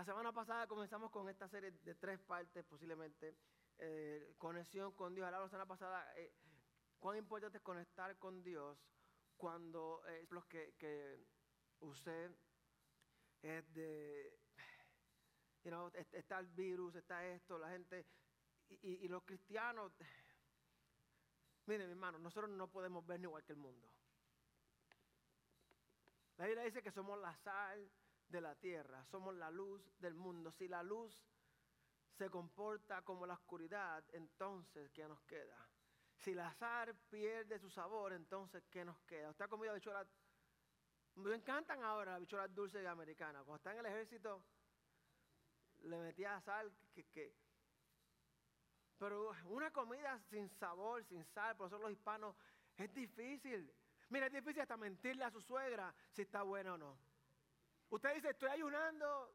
La semana pasada comenzamos con esta serie de tres partes, posiblemente, eh, conexión con Dios. Hablamos la semana pasada eh, cuán importante es conectar con Dios cuando eh, los que, usted es de, está el virus, está esto, la gente, y, los cristianos, miren mi hermano, nosotros no podemos ver ni igual que el mundo. La Biblia dice que somos la sal de la tierra, somos la luz del mundo. Si la luz se comporta como la oscuridad, entonces ¿qué nos queda? Si la sal pierde su sabor, entonces ¿qué nos queda? ¿Usted ha comido bichuelas? Me encantan ahora las bichuelas dulces americanas. Cuando está en el ejército, le metía sal que, pero una comida sin sabor, sin sal, por eso los hispanos, es difícil. Mira, es difícil hasta mentirle a su suegra si está buena o no. Usted dice, estoy ayunando.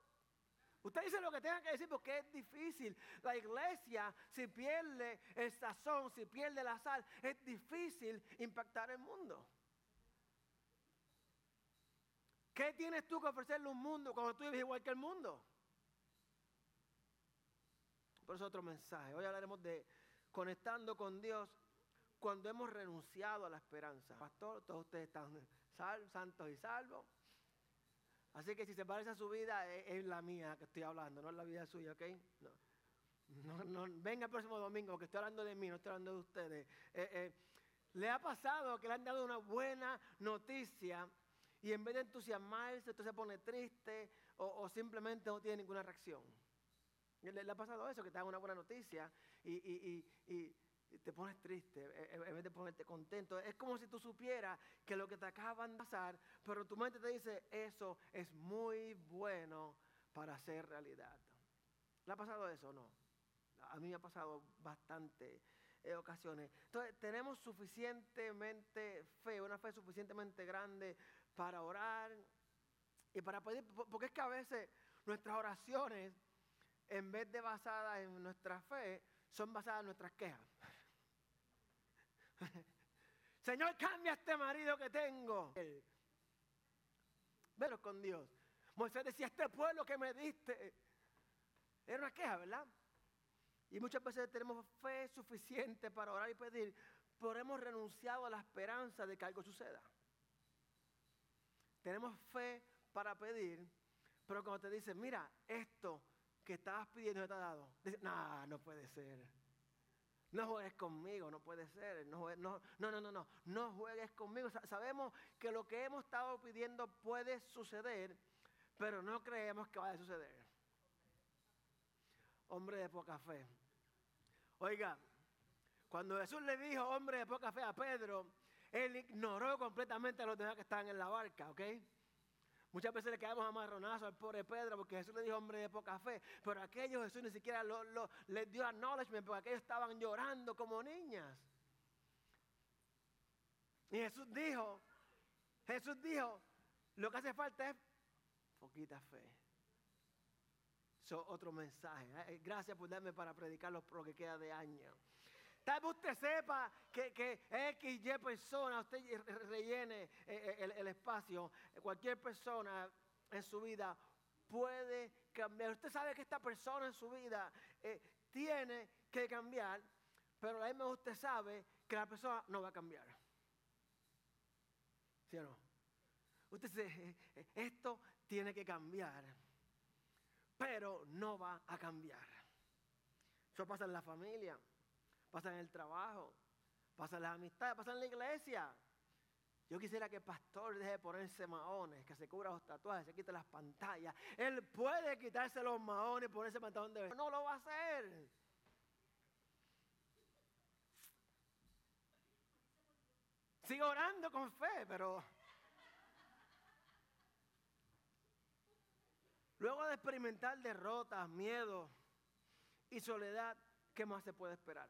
Usted dice lo que tenga que decir porque es difícil. La iglesia, si pierde el sazón, si pierde la sal, es difícil impactar el mundo. ¿Qué tienes tú que ofrecerle a un mundo cuando tú vives igual que el mundo? Por eso otro mensaje. Hoy hablaremos de conectando con Dios cuando hemos renunciado a la esperanza. Pastor, todos ustedes están santos y salvos. Así que si se parece a su vida, es, la mía que estoy hablando, no es la vida suya, ¿ok? No. No, venga el próximo domingo, que estoy hablando de mí, no estoy hablando de ustedes. Eh, eh, ¿Le ha pasado que le han dado una buena noticia y en vez de entusiasmarse, usted se pone triste o, simplemente no tiene ninguna reacción? ¿Le, ha pasado eso, que te dan una buena noticia y te pones triste e, e, en vez de ponerte contento. Es como si tú supieras que lo que te acaban de pasar, pero tu mente te dice, eso es muy bueno para hacer realidad. ¿Le ha pasado eso o no? A mí me ha pasado bastante eh, ocasiones. Entonces, tenemos suficientemente fe, una fe suficientemente grande para orar y para pedir, porque es que a veces nuestras oraciones, en vez de basadas en nuestra fe, son basadas en nuestras quejas. Señor, cambia este marido que tengo. Velo con Dios. Moisés decía, este pueblo que me diste. Era una queja, ¿verdad? Y muchas veces tenemos fe suficiente para orar y pedir, pero hemos renunciado a la esperanza de que algo suceda. Tenemos fe para pedir, pero cuando te dicen, mira, esto que estabas pidiendo te ha dado, dices, no, no puede ser. No juegues conmigo, no puede ser. No, no, no, no, no, no, juegues conmigo. Sabemos que lo que hemos estado pidiendo puede suceder, pero no creemos que vaya a suceder. Hombre de poca fe. Oiga, cuando Jesús le dijo hombre de poca fe a Pedro, él ignoró completamente a los demás que estaban en la barca, ¿ok? Muchas veces le quedamos amarronazos al pobre Pedro porque Jesús le dijo hombre de poca fe. Pero aquellos Jesús ni siquiera lo, les dio acknowledgement porque aquellos estaban llorando como niñas. Y Jesús dijo, Jesús dijo, lo que hace falta es poquita fe. Eso otro mensaje. Gracias por darme para predicar pro que queda de año. Tal vez usted sepa que, que X, Y persona, usted rellene eh, eh, el, espacio, cualquier persona en su vida puede cambiar. Usted sabe que esta persona en su vida eh, tiene que cambiar, pero a misma usted sabe que la persona no va a cambiar. ¿Sí o no? Usted dice, esto tiene que cambiar, pero no va a cambiar. Eso pasa en la familia pasa en el trabajo, pasa en las amistades, pasa en la iglesia. Yo quisiera que el pastor deje de ponerse maones, que se cubra los tatuajes, se quite las pantallas. Él puede quitarse los maones ponerse pantalón de No lo va a hacer. Sigo orando con fe, pero... Luego de experimentar derrotas, miedo y soledad, ¿qué más se puede esperar?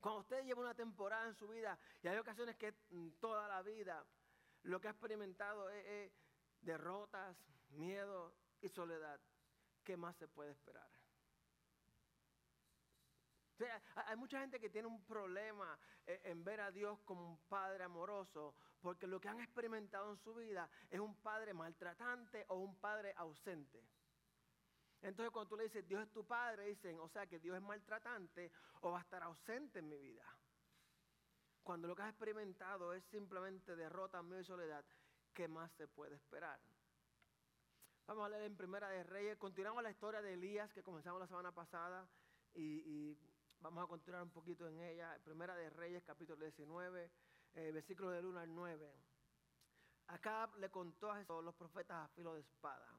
Cuando usted lleva una temporada en su vida, y hay ocasiones que toda la vida lo que ha experimentado es, derrotas, miedo y soledad, ¿qué más se puede esperar? hay mucha gente que tiene un problema eh, en ver a Dios como un padre amoroso, porque lo que han experimentado en su vida es un padre maltratante o un padre ausente. Entonces cuando tú le dices, Dios es tu padre, dicen, o sea que Dios es maltratante o va a estar ausente en mi vida. Cuando lo que has experimentado es simplemente derrota, miedo y soledad, ¿qué más se puede esperar? Vamos a leer en Primera de Reyes. Continuamos la historia de Elías que comenzamos la semana pasada y, vamos a continuar un poquito en ella. Primera de Reyes, capítulo 19, eh, versículo del 1 al 9. Acá le contó a Jesús los profetas a filo de espada.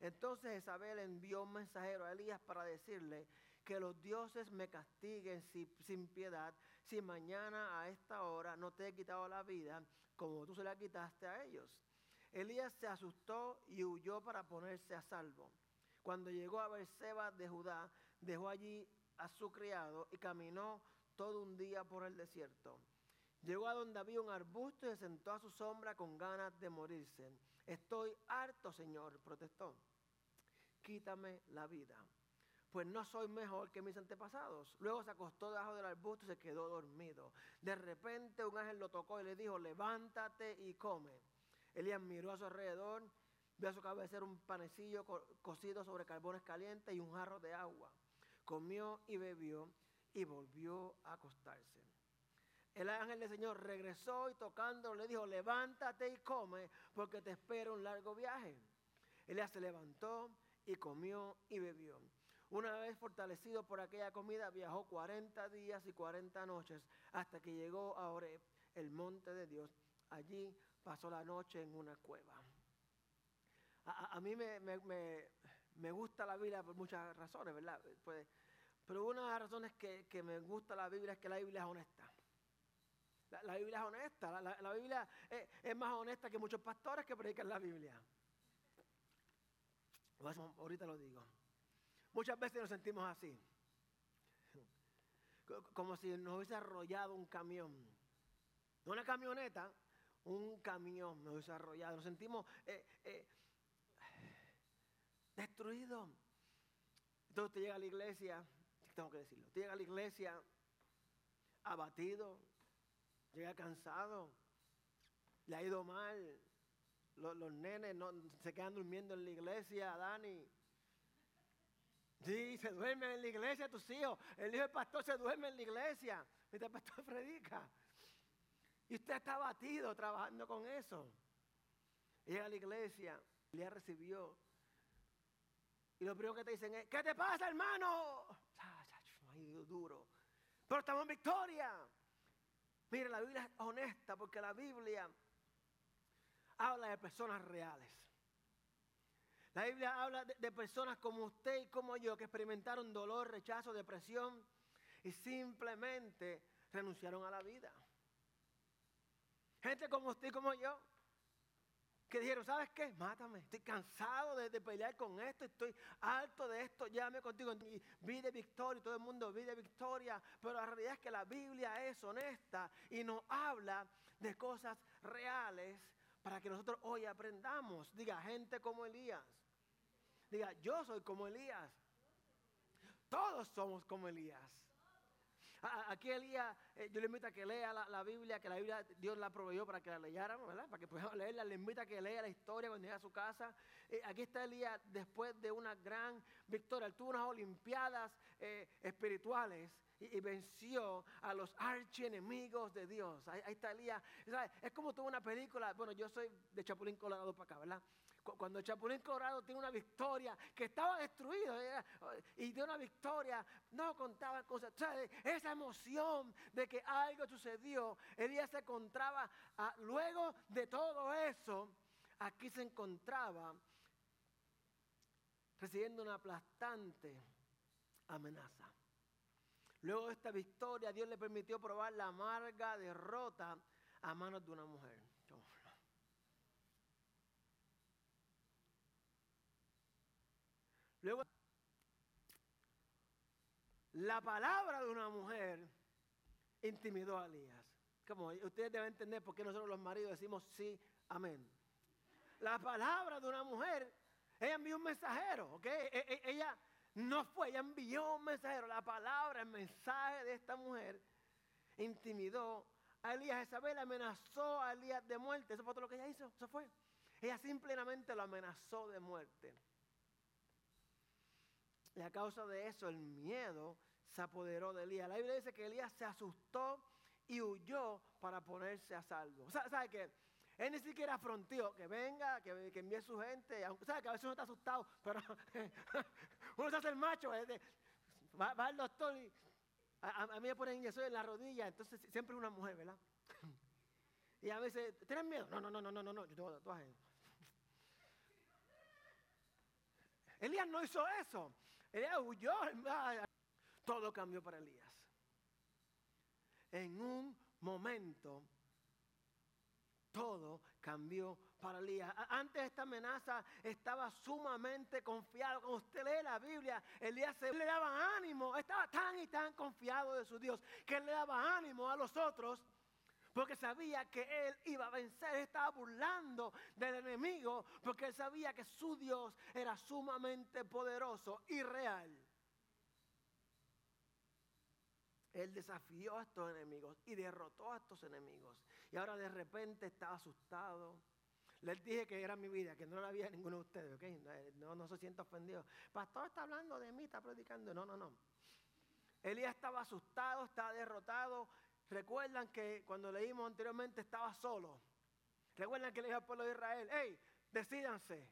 Entonces Isabel envió un mensajero a Elías para decirle que los dioses me castiguen sin piedad si mañana a esta hora no te he quitado la vida como tú se la quitaste a ellos. Elías se asustó y huyó para ponerse a salvo. Cuando llegó a Berseba de Judá, dejó allí a su criado y caminó todo un día por el desierto. Llegó a donde había un arbusto y se sentó a su sombra con ganas de morirse. Estoy harto, Señor, protestó. Quítame la vida, pues no soy mejor que mis antepasados. Luego se acostó debajo del arbusto y se quedó dormido. De repente un ángel lo tocó y le dijo, levántate y come. Elías miró a su alrededor, vio a su cabecera un panecillo cocido sobre carbones calientes y un jarro de agua. Comió y bebió y volvió a acostarse. El ángel del Señor regresó y tocando le dijo, levántate y come porque te espera un largo viaje. Elías se levantó y comió y bebió. Una vez fortalecido por aquella comida, viajó 40 días y 40 noches hasta que llegó a Oreb, el monte de Dios. Allí pasó la noche en una cueva. A, mí me, gusta la Biblia por muchas razones, ¿verdad? Pues, pero una de las razones que, me gusta la Biblia es que la Biblia es honesta. La, Biblia es honesta. La, Biblia es, más honesta que muchos pastores que predican la Biblia. Ahorita lo digo. Muchas veces nos sentimos así. Como si nos hubiese arrollado un camión. Una camioneta, un camión nos hubiese arrollado. Nos sentimos eh, eh, destruidos. Entonces te llega a la iglesia, tengo que decirlo, te llega a la iglesia abatido, llega cansado, le ha ido mal. Los, nenes no, se quedan durmiendo en la iglesia, Dani. Sí, se duermen en la iglesia tus hijos. El hijo del pastor se duerme en la iglesia. Mientras el pastor predica. Y usted está abatido trabajando con eso. Llega a la iglesia, le recibió. Y lo primero que te dicen es, ¿qué te pasa, hermano? ido duro. Pero estamos en victoria. Mire, la Biblia es honesta porque la Biblia habla de personas reales. La Biblia habla de, personas como usted y como yo que experimentaron dolor, rechazo, depresión y simplemente renunciaron a la vida. Gente como usted y como yo, que dijeron, ¿sabes qué? Mátame, estoy cansado de, pelear con esto, estoy alto de esto, llame contigo. Y vi de victoria, todo el mundo vi de victoria, pero la realidad es que la Biblia es honesta y nos habla de cosas reales para que nosotros hoy aprendamos. Diga, gente como Elías. Diga, yo soy como Elías. Todos somos como Elías. Aquí Elías, eh, yo le invito a que lea la, Biblia, que la Biblia Dios la proveyó para que la leyáramos, ¿verdad? Para que podamos leerla. Le invito a que lea la historia cuando llegue a su casa. Eh, aquí está Elías después de una gran victoria. Él tuvo unas olimpiadas eh, espirituales y, venció a los archienemigos de Dios. Ahí, está Elías. Es como tuvo una película. Bueno, yo soy de Chapulín Colorado para acá, ¿verdad? Cuando Chapulín Colorado tiene una victoria que estaba destruido y tiene una victoria, no contaba cosas. esa emoción de que algo sucedió, Elías se encontraba, luego de todo eso, aquí se encontraba recibiendo una aplastante amenaza. Luego de esta victoria, Dios le permitió probar la amarga derrota a manos de una mujer. Luego, la palabra de una mujer intimidó a Elías. Como ustedes deben entender por qué nosotros los maridos decimos sí, amén. La palabra de una mujer, ella envió un mensajero, ¿ok? E, e, ella no fue, ella envió un mensajero. La palabra, el mensaje de esta mujer intimidó a Elías. Isabel amenazó a Elías de muerte. Eso fue todo lo que ella hizo. Eso fue. Ella simplemente lo amenazó de muerte. Y a causa de eso, el miedo se apoderó de Elías. La Biblia dice que Elías se asustó y huyó para ponerse a salvo. ¿Sabe qué? Él ni siquiera afrontió que venga, que, que envíe su gente. ¿Sabe que a veces uno está asustado, pero uno se hace el macho. Va, va al doctor y a, mí me ponen inyección en la rodilla, entonces siempre es una mujer, ¿verdad? Y a veces, ¿tienes miedo? No, no, no, no, no, no, yo tengo. Elías no hizo eso. Elías huyó. Todo cambió para Elías. En un momento, todo cambió para Elías. Antes de esta amenaza estaba sumamente confiado. Cuando usted lee la Biblia, Elías se le daba ánimo. Estaba tan y tan confiado de su Dios que él le daba ánimo a los otros porque sabía que él iba a vencer, estaba burlando del enemigo, porque él sabía que su Dios era sumamente poderoso y real. Él desafió a estos enemigos y derrotó a estos enemigos. Y ahora de repente estaba asustado. Les dije que era mi vida, que no la había ninguno de ustedes, ¿ok? No, no se sienta ofendido. Pastor está hablando de mí, está predicando. No, no, no. Elías estaba asustado, estaba derrotado. Recuerdan que cuando leímos anteriormente estaba solo. Recuerdan que le dijo al pueblo de Israel, hey, decídanse.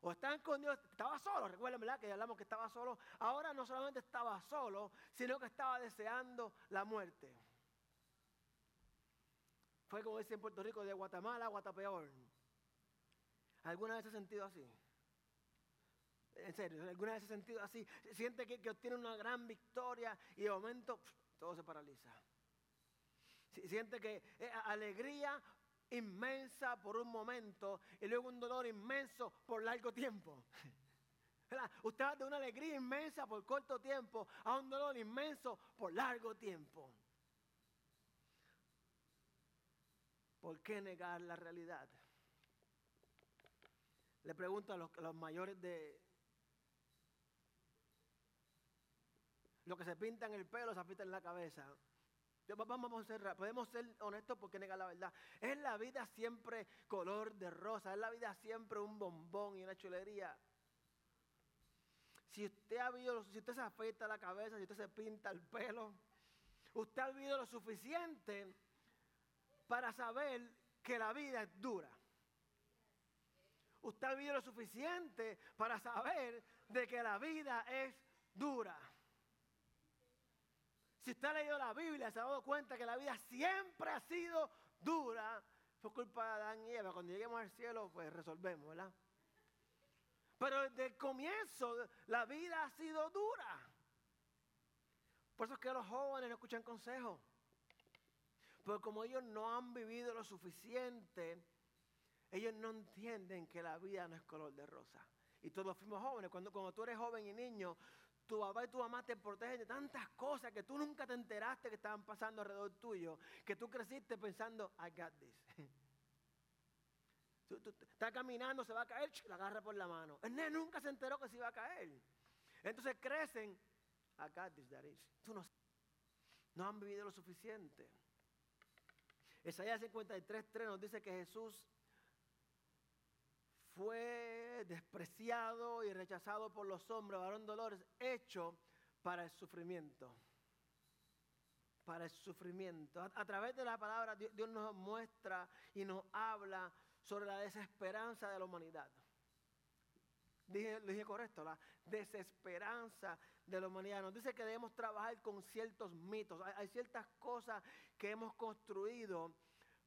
O están con Dios, estaba solo, recuerden, ¿verdad? Que hablamos que estaba solo. Ahora no solamente estaba solo, sino que estaba deseando la muerte. Fue como dice en Puerto Rico, de Guatemala a Guatapeor. ¿Alguna vez se ha sentido así? En serio, ¿alguna vez se ha sentido así? Siente que, obtiene una gran victoria y de momento todo se paraliza. Siente que eh, alegría inmensa por un momento y luego un dolor inmenso por largo tiempo. Usted va de una alegría inmensa por corto tiempo a un dolor inmenso por largo tiempo. ¿Por qué negar la realidad? Le pregunto a los, mayores de... Los que se pintan el pelo, se pintan la cabeza. Vamos a ser, podemos ser honestos porque negar la verdad. Es la vida siempre color de rosa, es la vida siempre un bombón y una chulería. Si usted ha vivido, si usted se afeita la cabeza, si usted se pinta el pelo, usted ha vivido lo suficiente para saber que la vida es dura. Usted ha vivido lo suficiente para saber de que la vida es dura. Si usted ha leído la Biblia, se ha dado cuenta que la vida siempre ha sido dura. Fue culpa de Adán y Eva. Cuando lleguemos al cielo, pues resolvemos, ¿verdad? Pero desde el comienzo la vida ha sido dura. Por eso es que los jóvenes no escuchan consejos. Porque como ellos no han vivido lo suficiente, ellos no entienden que la vida no es color de rosa. Y todos fuimos jóvenes. Cuando, cuando tú eres joven y niño, tu papá y tu mamá te protegen de tantas cosas que tú nunca te enteraste que estaban pasando alrededor tuyo, que tú creciste pensando, I got this. está caminando, se va a caer, la agarra por la mano. Nene nunca se enteró que se iba a caer. Entonces crecen, I got this, Tú no, no han vivido lo suficiente. Isaías 53.3 nos dice que Jesús fue despreciado y rechazado por los hombres, varón dolores, hecho para el sufrimiento. Para el sufrimiento. A, través de la palabra Dios, nos muestra y nos habla sobre la desesperanza de la humanidad. Dije, lo dije correcto, la desesperanza de la humanidad. Nos dice que debemos trabajar con ciertos mitos. Hay, ciertas cosas que hemos construido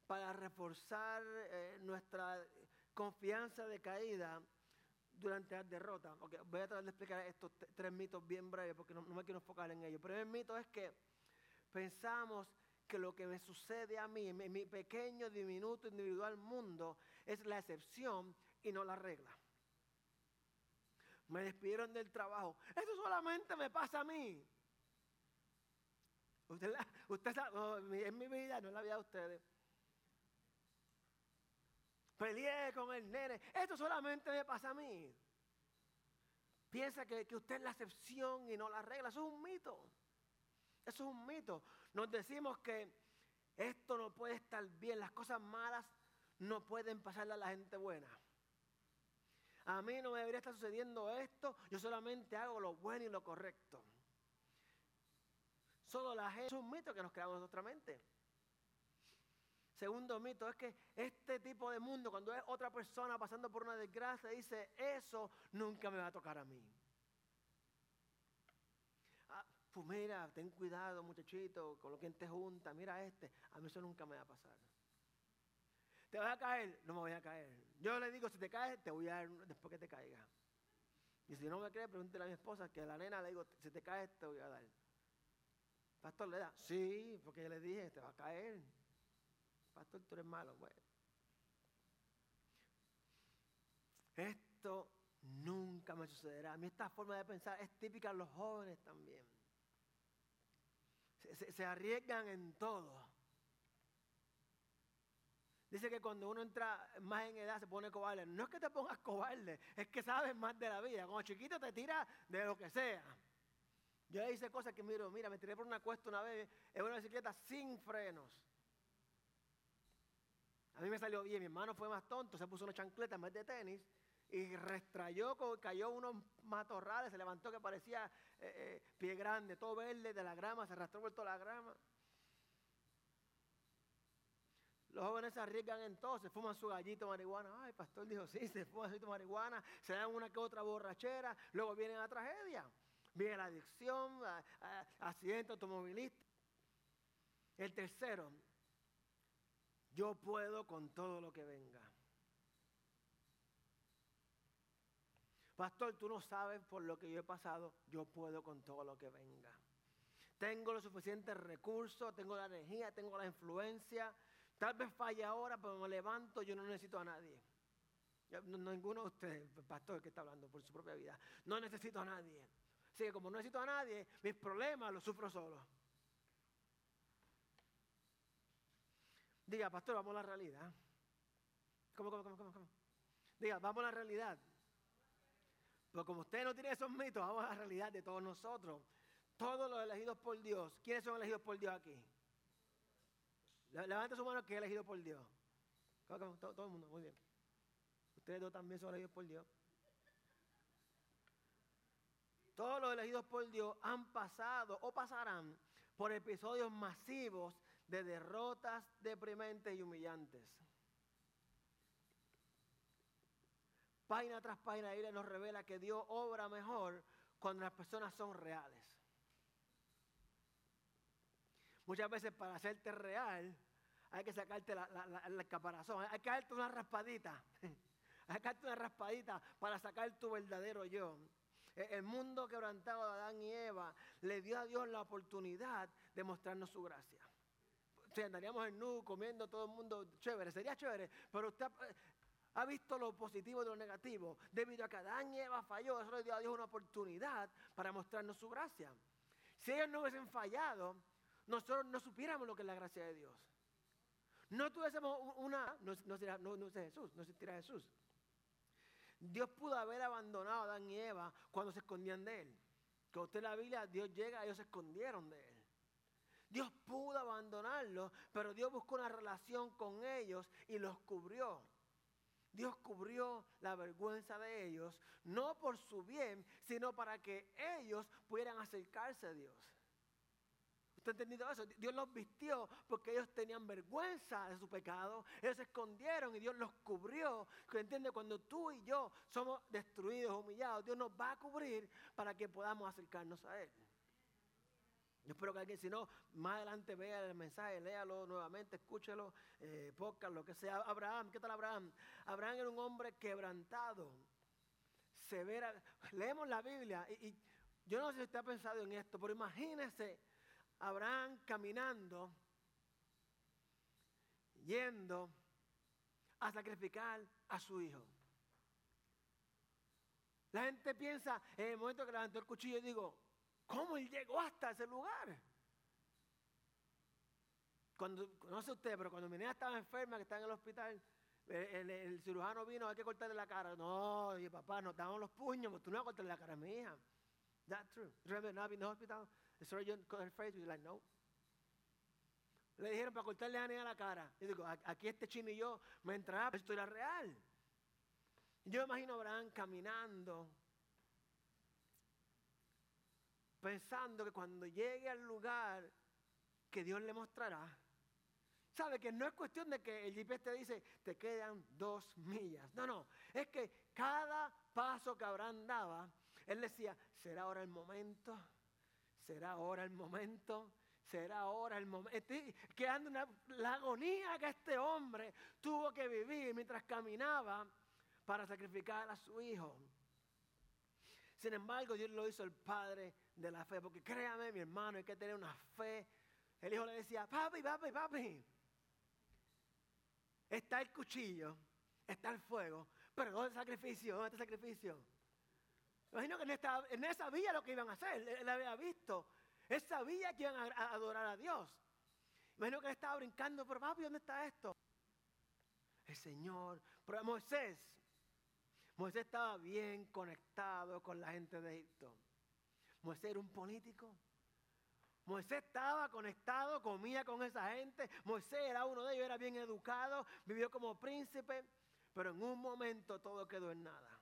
para reforzar eh, nuestra confianza de caída durante la derrota. voy a tratar de explicar estos tres mitos bien breves porque no, me quiero enfocar en ellos. El primer mito es que pensamos que lo que me sucede a mí, en mi pequeño, diminuto, individual mundo, es la excepción y no la regla. Me despidieron del trabajo. Eso solamente me pasa a mí. Usted, usted sabe, en mi vida, no es la vida de ustedes peleé con el nene. Esto solamente me pasa a mí. Piensa que, usted es la excepción y no la regla. Eso es un mito. Eso es un mito. Nos decimos que esto no puede estar bien. Las cosas malas no pueden pasarle a la gente buena. A mí no me debería estar sucediendo esto. Yo solamente hago lo bueno y lo correcto. Solo la gente es un mito que nos creamos en nuestra mente. Segundo mito es que este tipo de mundo, cuando es otra persona pasando por una desgracia, dice, eso nunca me va a tocar a mí. Ah, pues mira, ten cuidado muchachito, con lo que te junta, mira este, a mí eso nunca me va a pasar. ¿Te vas a caer? No me voy a caer. Yo le digo, si te caes, te voy a dar después que te caiga. Y si no me cree, pregúntele a mi esposa, que a la nena le digo, si te caes, te voy a dar. Pastor, ¿le da? Sí, porque yo le dije, te va a caer. Pastor, tú eres malo. Bueno. Esto nunca me sucederá. A mí esta forma de pensar es típica de los jóvenes también. Se, arriesgan en todo. Dice que cuando uno entra más en edad se pone cobarde. No es que te pongas cobarde, es que sabes más de la vida. Como chiquito te tira de lo que sea. Yo hice cosas que miro, mira, me tiré por una cuesta una vez en una bicicleta sin frenos. A mí me salió bien, mi hermano fue más tonto, se puso una chancleta en vez de tenis y restrayó, cayó unos matorrales, se levantó que parecía eh, eh, pie grande, todo verde de la grama, se arrastró por toda la grama. Los jóvenes se arriesgan en todo, se fuman su gallito de marihuana. Ay, pastor dijo, sí, se fuman su gallito de marihuana, se dan una que otra borrachera, luego vienen a tragedia. Viene la adicción, accidente automovilista. El tercero, yo puedo con todo lo que venga. Pastor, tú no sabes por lo que yo he pasado, yo puedo con todo lo que venga. Tengo los suficientes recursos, tengo la energía, tengo la influencia. Tal vez falle ahora, pero me levanto, yo no necesito a nadie. ninguno de ustedes, pastor, que está hablando por su propia vida, no necesito a nadie. Así que como no necesito a nadie, mis problemas los sufro solo. Diga, pastor, vamos a la realidad. ¿Cómo, cómo, cómo, cómo? Diga, vamos a la realidad. Pero como usted no tiene esos mitos, vamos a la realidad de todos nosotros. Todos los elegidos por Dios. ¿Quiénes son elegidos por Dios aquí? Levante su mano que es elegido por Dios. Todo, todo el mundo, muy bien. Ustedes dos también son elegidos por Dios. Todos los elegidos por Dios han pasado o pasarán por episodios masivos de derrotas deprimentes y humillantes. Página tras página, la Biblia nos revela que Dios obra mejor cuando las personas son reales. Muchas veces para hacerte real hay que sacarte la, la, caparazón, hay que darte una raspadita, hay que darte una raspadita para sacar tu verdadero yo. E, el mundo quebrantado de Adán y Eva le dio a Dios la oportunidad de mostrarnos su gracia. Sea, andaríamos en nu comiendo todo el mundo chévere, sería chévere, pero usted ha visto lo positivo de lo negativo. Debido a que Adán y Eva falló, eso le dio a Dios una oportunidad para mostrarnos su gracia. Si ellos no hubiesen fallado, nosotros no supiéramos lo que es la gracia de Dios. No tuviésemos una, no, no, no, no Jesús, no existirá Jesús. Dios pudo haber abandonado a Adán y Eva cuando se escondían de él. Que usted la Biblia, Dios llega, ellos se escondieron de él. Dios pudo abandonarlos, pero Dios buscó una relación con ellos y los cubrió. Dios cubrió la vergüenza de ellos, no por su bien, sino para que ellos pudieran acercarse a Dios. ¿Usted ha entendido eso? Dios los vistió porque ellos tenían vergüenza de su pecado. Ellos se escondieron y Dios los cubrió. ¿Entiende? Cuando tú y yo somos destruidos, humillados, Dios nos va a cubrir para que podamos acercarnos a Él. Yo espero que alguien, si no, más adelante vea el mensaje, léalo nuevamente, escúchelo, eh, lo que sea. Abraham, ¿qué tal Abraham? Abraham era un hombre quebrantado, severa. Leemos la Biblia y, y yo no sé si usted ha pensado en esto, pero imagínese Abraham caminando, yendo a sacrificar a su hijo. La gente piensa, en el momento que levantó el cuchillo, digo, ¿cómo él llegó hasta ese lugar? Cuando, no sé usted, pero cuando mi niña estaba enferma, que estaba en el hospital, el, cirujano vino, hay que cortarle la cara. No, y papá, nos daban los puños, pero tú no vas a cortarle la cara a mi hija. That's true. Remember not in the hospital? The surgeon cut her face. like, no. Le dijeron para cortarle a la cara. Y digo, aquí este chino y yo me entraba, esto era real. Yo imagino a Abraham caminando, pensando que cuando llegue al lugar que Dios le mostrará, sabe que no es cuestión de que el GPS te dice, te quedan dos millas. No, no, es que cada paso que Abraham daba, él decía, será ahora el momento, será ahora el momento, será ahora el momento. Estoy quedando una, la agonía que este hombre tuvo que vivir mientras caminaba para sacrificar a su hijo. Sin embargo, Dios lo hizo el padre de la fe, porque créame, mi hermano, hay que tener una fe. El hijo le decía, papi, papi, papi, está el cuchillo, está el fuego, pero ¿dónde el sacrificio? ¿Dónde está el sacrificio? Imagino que en, esta, en él sabía lo que iban a hacer, él, había visto, él sabía que iban a, adorar a Dios. Imagino que él estaba brincando, pero papi, ¿dónde está esto? El Señor, pero Moisés, Moisés estaba bien conectado con la gente de Egipto. Moisés era un político. Moisés estaba conectado, comía con esa gente. Moisés era uno de ellos, era bien educado, vivió como príncipe. Pero en un momento todo quedó en nada.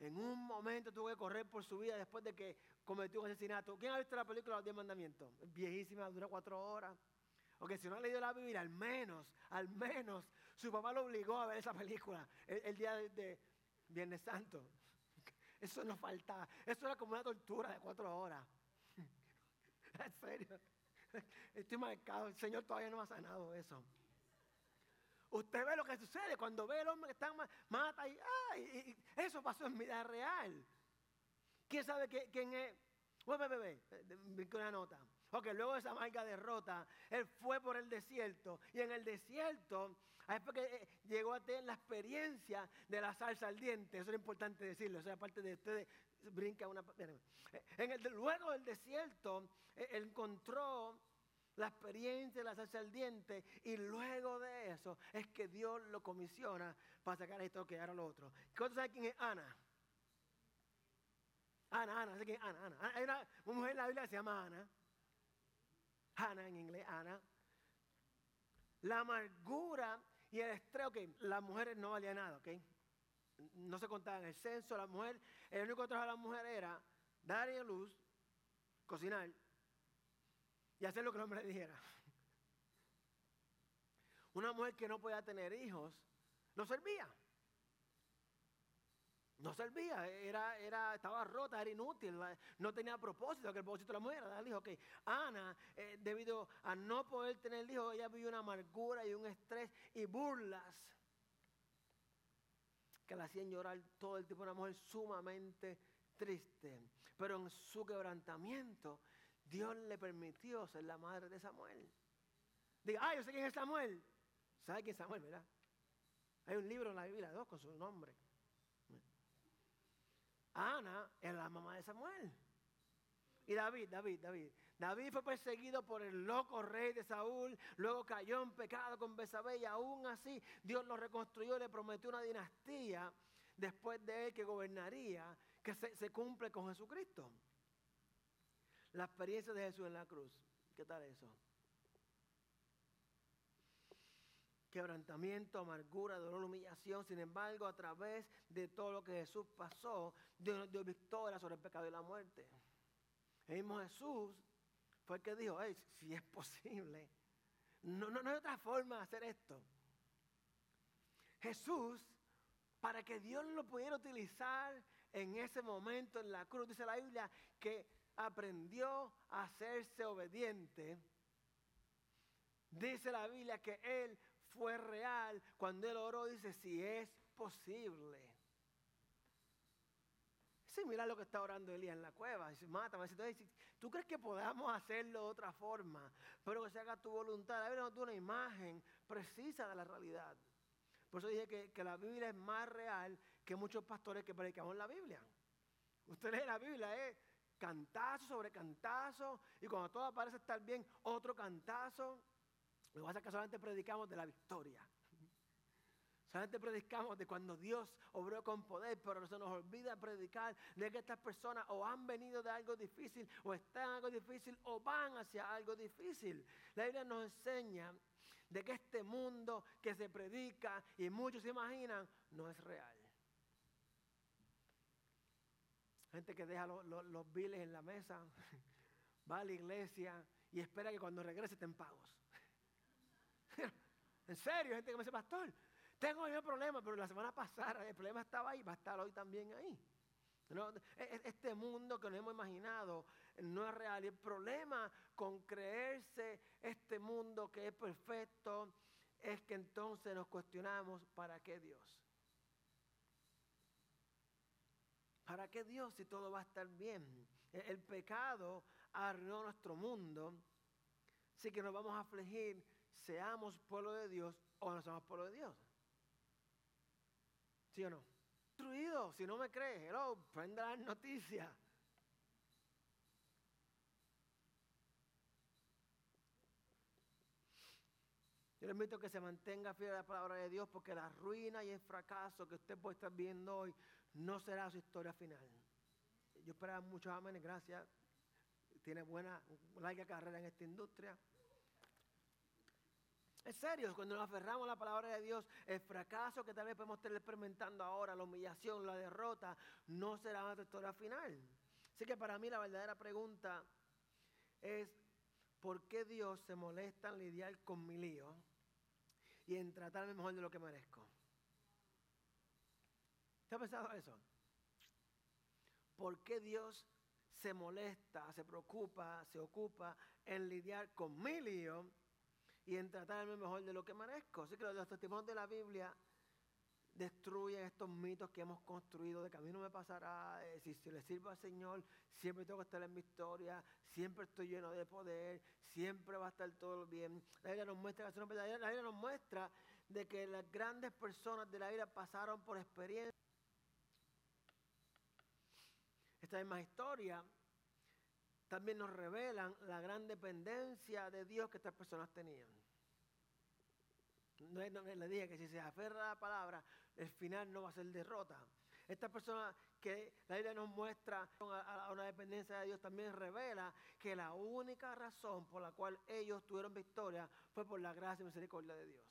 En un momento tuvo que correr por su vida después de que cometió un asesinato. ¿Quién ha visto la película Los Diez Mandamientos? viejísima, dura cuatro horas. O si no ha leído la Biblia, al menos, al menos, su papá lo obligó a ver esa película el, día de, Viernes Santo. Eso no faltaba. Eso era como una tortura de cuatro horas. en serio. Estoy marcado. El Señor todavía no ha sanado eso. Usted ve lo que sucede cuando ve al hombre que está mata y, ay, eso pasó en vida real. ¿Quién sabe quién es? Bebé, bebé, una nota. Ok, luego de esa amarga derrota, él fue por el desierto. Y en el desierto, ahí fue que eh, llegó a tener la experiencia de la salsa al diente. Eso es importante decirlo. O sea, aparte de ustedes, brinca una. En el, luego del desierto, eh, encontró la experiencia de la salsa al diente. Y luego de eso, es que Dios lo comisiona para sacar esto que era lo otro. ¿Cuántos saben quién es Ana? Ana, Ana, ¿sé quién es Ana? Ana. Hay una mujer en la Biblia que se llama Ana. Ana en inglés, Ana. La amargura y el estrés, ok, las mujeres no valían nada, ok. No se contaba en el censo, la mujer, el único trabajo de la mujer era dar a luz, cocinar y hacer lo que el hombre dijera. Una mujer que no podía tener hijos, no servía. No servía, era, era, estaba rota, era inútil, no tenía propósito, que el propósito de la mujer era dijo, ok, Ana, eh, debido a no poder tener hijos, ella vivió una amargura y un estrés y burlas que la hacían llorar todo el tiempo, una mujer sumamente triste. Pero en su quebrantamiento, Dios le permitió ser la madre de Samuel. Diga, ah, yo sé quién es Samuel. ¿Sabe quién es Samuel, verdad? Hay un libro en la Biblia, dos, con su nombre. Ana era la mamá de Samuel. Y David, David, David. David fue perseguido por el loco rey de Saúl, luego cayó en pecado con Besabé y aún así Dios lo reconstruyó y le prometió una dinastía después de él que gobernaría, que se, se cumple con Jesucristo. La experiencia de Jesús en la cruz, ¿qué tal eso? Quebrantamiento, amargura, dolor, humillación. Sin embargo, a través de todo lo que Jesús pasó, Dios nos dio victoria sobre el pecado y la muerte. El mismo Jesús fue el que dijo, si es posible, no, no, no hay otra forma de hacer esto. Jesús, para que Dios lo pudiera utilizar en ese momento en la cruz, dice la Biblia, que aprendió a hacerse obediente. Dice la Biblia que Él fue real. Cuando él oró, dice, si es posible. Sí, mira lo que está orando Elías en la cueva. Dice, mátame. Dice, ¿tú crees que podamos hacerlo de otra forma? Pero que se haga tu voluntad. La Biblia nos da una imagen precisa de la realidad. Por eso dije que, que la Biblia es más real que muchos pastores que predicamos la Biblia. Usted lee la Biblia, es cantazo sobre cantazo, y cuando todo parece estar bien, otro cantazo. Lo que pasa es que solamente predicamos de la victoria. Solamente predicamos de cuando Dios obró con poder, pero se nos olvida predicar de que estas personas o han venido de algo difícil, o están en algo difícil, o van hacia algo difícil. La Biblia nos enseña de que este mundo que se predica y muchos se imaginan, no es real. Gente que deja los biles en la mesa, va a la iglesia y espera que cuando regrese estén pagos. En serio, gente que me dice, pastor, tengo el problema, pero la semana pasada el problema estaba ahí, va a estar hoy también ahí. E, e, este mundo que nos hemos imaginado no es real. Y el problema con creerse este mundo que es perfecto es que entonces nos cuestionamos, ¿para qué Dios? ¿Para qué Dios si todo va a estar bien? E, el pecado arruinó nuestro mundo, así que nos vamos a afligir, seamos pueblo de Dios o no seamos pueblo de Dios. ¿Sí o no? Si no me crees, hello, prenda las noticias. Yo le invito a que se mantenga fiel a la palabra de Dios porque la ruina y el fracaso que usted puede estar viendo hoy no será su historia final. Yo esperaba muchos amenes, gracias. Tiene buena, larga carrera en esta industria. Es serio, cuando nos aferramos a la palabra de Dios, el fracaso que tal vez podemos estar experimentando ahora, la humillación, la derrota, no será nuestra historia final. Así que para mí la verdadera pregunta es, ¿por qué Dios se molesta en lidiar con mi lío y en tratarme mejor de lo que merezco? ¿Te ha pensado eso? ¿Por qué Dios se molesta, se preocupa, se ocupa en lidiar con mi lío y en tratarme mejor de lo que merezco. Así que los testimonios de la Biblia destruyen estos mitos que hemos construido de que a mí no me pasará, eh, si se le sirve al Señor, siempre tengo que estar en victoria, siempre estoy lleno de poder, siempre va a estar todo bien. La Biblia nos muestra, la Biblia nos muestra de que las grandes personas de la Biblia pasaron por experiencia. Esta misma historia también nos revelan la gran dependencia de Dios que estas personas tenían. No, le dije que si se aferra a la palabra, el final no va a ser derrota. Estas personas que la Biblia nos muestra a una dependencia de Dios también revela que la única razón por la cual ellos tuvieron victoria fue por la gracia y misericordia de Dios.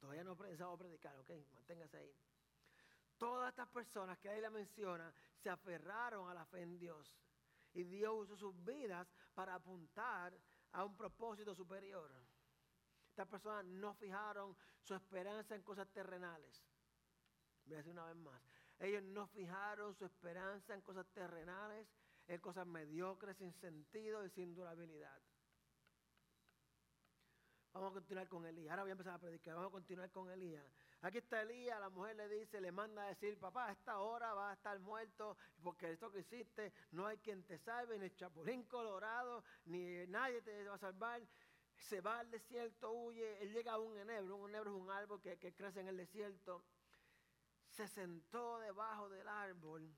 Todavía no he pensado predicar, ok, manténgase ahí. Todas estas personas que ahí la menciona se aferraron a la fe en Dios. Y Dios usó sus vidas para apuntar a un propósito superior. Estas personas no fijaron su esperanza en cosas terrenales. Voy a decir una vez más. Ellos no fijaron su esperanza en cosas terrenales, en cosas mediocres, sin sentido y sin durabilidad. Vamos a continuar con Elías. Ahora voy a empezar a predicar. Vamos a continuar con Elías. Aquí está Elías, la mujer le dice, le manda a decir, papá, a esta hora va a estar muerto, porque esto que hiciste no hay quien te salve, ni el chapulín colorado, ni nadie te va a salvar. Se va al desierto, huye, él llega a un enebro, un enebro es un árbol que, que crece en el desierto. Se sentó debajo del árbol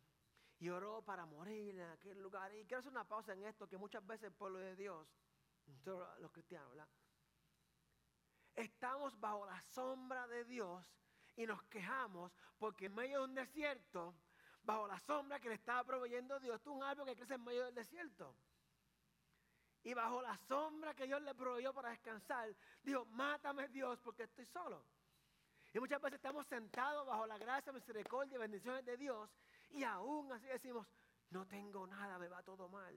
y oró para morir en aquel lugar. Y quiero hacer una pausa en esto, que muchas veces el pueblo de Dios, los cristianos, ¿verdad? Estamos bajo la sombra de Dios y nos quejamos porque en medio de un desierto, bajo la sombra que le estaba proveyendo Dios, tú un árbol que crece en medio del desierto. Y bajo la sombra que Dios le proveyó para descansar, dijo, mátame Dios porque estoy solo. Y muchas veces estamos sentados bajo la gracia, misericordia y bendiciones de Dios y aún así decimos, no tengo nada, me va todo mal.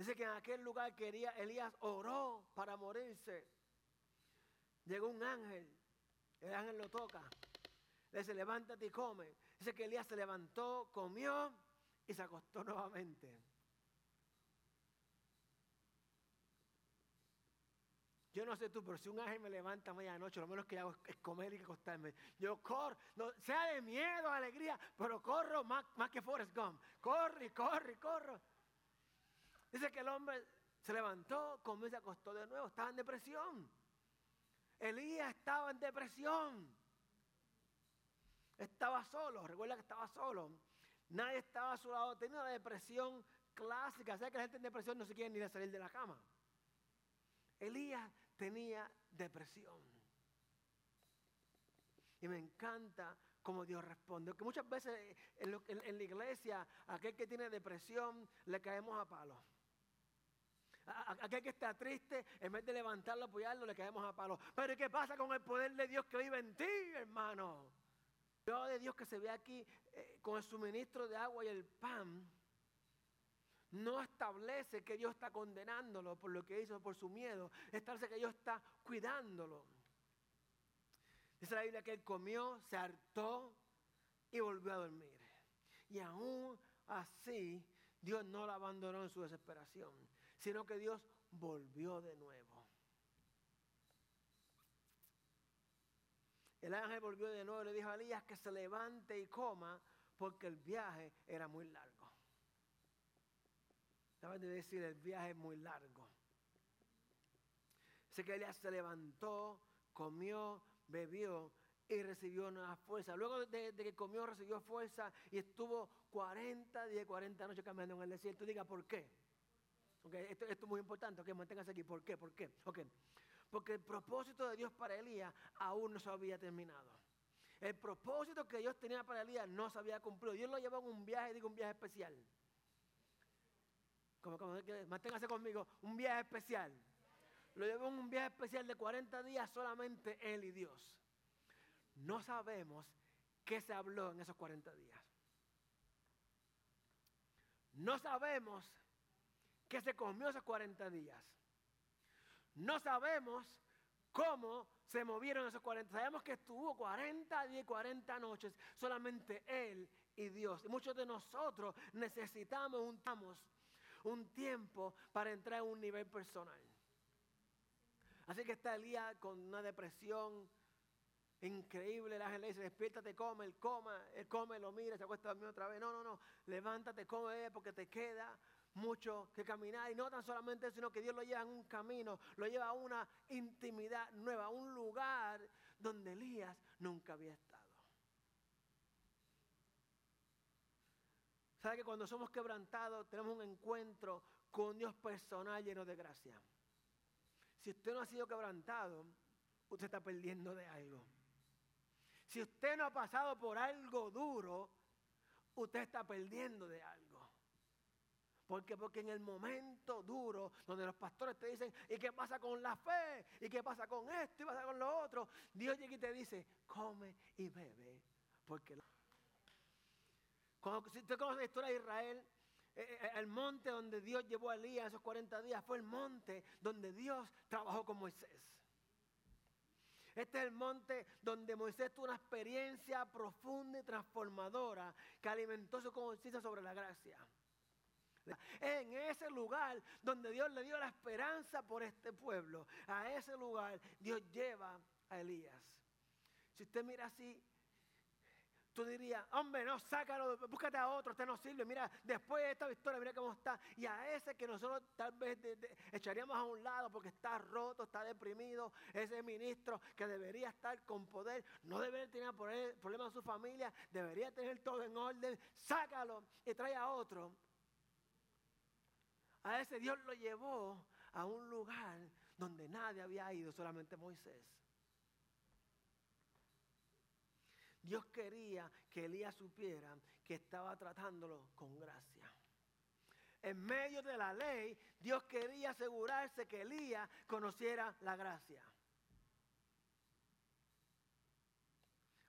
Dice que en aquel lugar quería, Elías oró para morirse. Llegó un ángel, el ángel lo toca, le dice, levántate y come. Dice que Elías se levantó, comió y se acostó nuevamente. Yo no sé tú, pero si un ángel me levanta a medianoche, lo menos que hago es comer y acostarme. Yo corro, sea de miedo, alegría, pero corro más, más que Forrest Gump. Corro y corro. Dice que el hombre se levantó, comió y se acostó de nuevo. Estaba en depresión. Elías estaba en depresión. Estaba solo. Recuerda que estaba solo. Nadie estaba a su lado. Tenía una depresión clásica. ¿Sabes que la gente en depresión no se quiere ni salir de la cama? Elías tenía depresión. Y me encanta cómo Dios responde. Que muchas veces en, en la iglesia, aquel que tiene depresión, le caemos a palos. Aquel que está triste, en vez de levantarlo, apoyarlo, le caemos a palo. Pero ¿qué pasa con el poder de Dios que vive en ti, hermano? Dios de Dios que se ve aquí eh, con el suministro de agua y el pan, no establece que Dios está condenándolo por lo que hizo, por su miedo. Establece que Dios está cuidándolo. Dice la Biblia que él comió, se hartó y volvió a dormir. Y aún así, Dios no lo abandonó en su desesperación, sino que Dios volvió de nuevo. El ángel volvió de nuevo y le dijo a Elías que se levante y coma porque el viaje era muy largo. ¿Sabes de decir el viaje es muy largo? Así que Elías se levantó, comió, bebió y recibió una fuerza. Luego de, que comió, recibió fuerza y estuvo 40 días, 40 noches caminando en el desierto. Diga, ¿por qué? Esto, es muy importante, ok, manténgase aquí. ¿Por qué? ¿Por qué? Okay. Porque el propósito de Dios para Elías aún no se había terminado. El propósito que Dios tenía para Elías no se había cumplido. Dios lo llevó en un viaje, digo un viaje especial. Como, como, manténgase conmigo, un viaje especial. Lo llevó en un viaje especial de 40 días solamente él y Dios. No sabemos qué se habló en esos 40 días. No sabemos qué se comió esos 40 días. No sabemos cómo se movieron esos 40. Sabemos que estuvo 40 días y 40 noches solamente Él y Dios. Y muchos de nosotros necesitamos un, un tiempo para entrar a un nivel personal. Así que está Elías con una depresión increíble. El ángel le dice, despiértate, come, él coma, él come, lo mira, se acuesta a dormir otra vez. No, no, no, levántate, come, porque te queda mucho que caminar. Y no tan solamente eso, sino que Dios lo lleva en un camino, lo lleva a una intimidad nueva, a un lugar donde Elías nunca había estado. ¿Sabe que cuando somos quebrantados tenemos un encuentro con Dios personal lleno de gracia? Si usted no ha sido quebrantado, usted está perdiendo de algo. Si usted no ha pasado por algo duro, usted está perdiendo de algo. ¿Por qué? Porque en el momento duro, donde los pastores te dicen, ¿y qué pasa con la fe? ¿Y qué pasa con esto? ¿Y qué pasa con lo otro? Dios llega y te dice, come y bebe. Porque cuando, si usted conoce la historia de Israel, eh, eh, el monte donde Dios llevó a Elías esos 40 días fue el monte donde Dios trabajó con Moisés. Este es el monte donde Moisés tuvo una experiencia profunda y transformadora que alimentó su conciencia sobre la gracia. En ese lugar donde Dios le dio la esperanza por este pueblo, a ese lugar Dios lleva a Elías. Si usted mira así, Tú dirías, hombre, no, sácalo, búscate a otro, este no sirve. Mira, después de esta victoria, mira cómo está. Y a ese que nosotros tal vez echaríamos a un lado porque está roto, está deprimido, ese ministro que debería estar con poder, no debería tener problemas en su familia, debería tener todo en orden, sácalo y trae a otro. A ese Dios lo llevó a un lugar donde nadie había ido, solamente Moisés. Dios quería que Elías supiera que estaba tratándolo con gracia. En medio de la ley, Dios quería asegurarse que Elías conociera la gracia.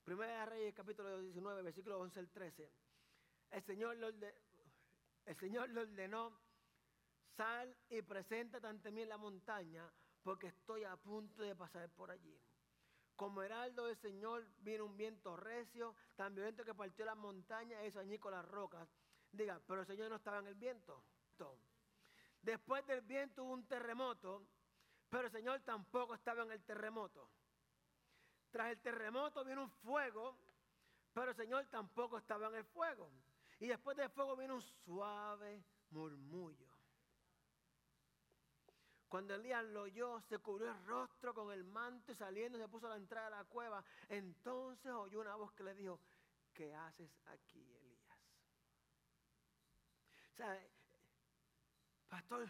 Primera de Reyes, capítulo 19, versículo 11 al 13. El Señor, el Señor le ordenó, sal y preséntate ante mí en la montaña, porque estoy a punto de pasar por allí. Como heraldo del Señor vino un viento recio, tan violento que partió las montañas y allí con las rocas. Diga, pero el Señor no estaba en el viento. Después del viento hubo un terremoto, pero el Señor tampoco estaba en el terremoto. Tras el terremoto vino un fuego, pero el Señor tampoco estaba en el fuego. Y después del fuego vino un suave murmullo. Cuando Elías lo oyó, se cubrió el rostro con el manto y saliendo se puso a la entrada de la cueva. Entonces oyó una voz que le dijo, ¿qué haces aquí, Elías? O sea, pastor,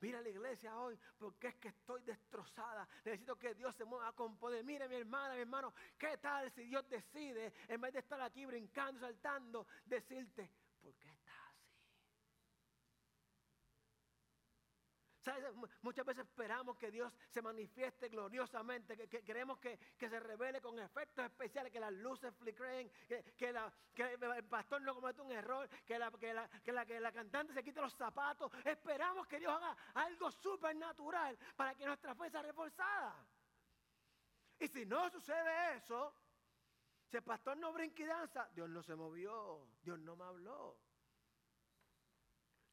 mira la iglesia hoy porque es que estoy destrozada. Necesito que Dios se mueva con poder. Mire mi hermana, mi hermano, ¿qué tal si Dios decide, en vez de estar aquí brincando, saltando, decirte, ¿por qué estás Muchas veces esperamos que Dios se manifieste gloriosamente, que, queremos que, se revele con efectos especiales, que las luces flickeren, que, el pastor no cometa un error, que la, que, la, que la cantante se quite los zapatos. Esperamos que Dios haga algo supernatural para que nuestra fe sea reforzada. Y si no sucede eso, si el pastor no brinca y danza, Dios no se movió, Dios no me habló.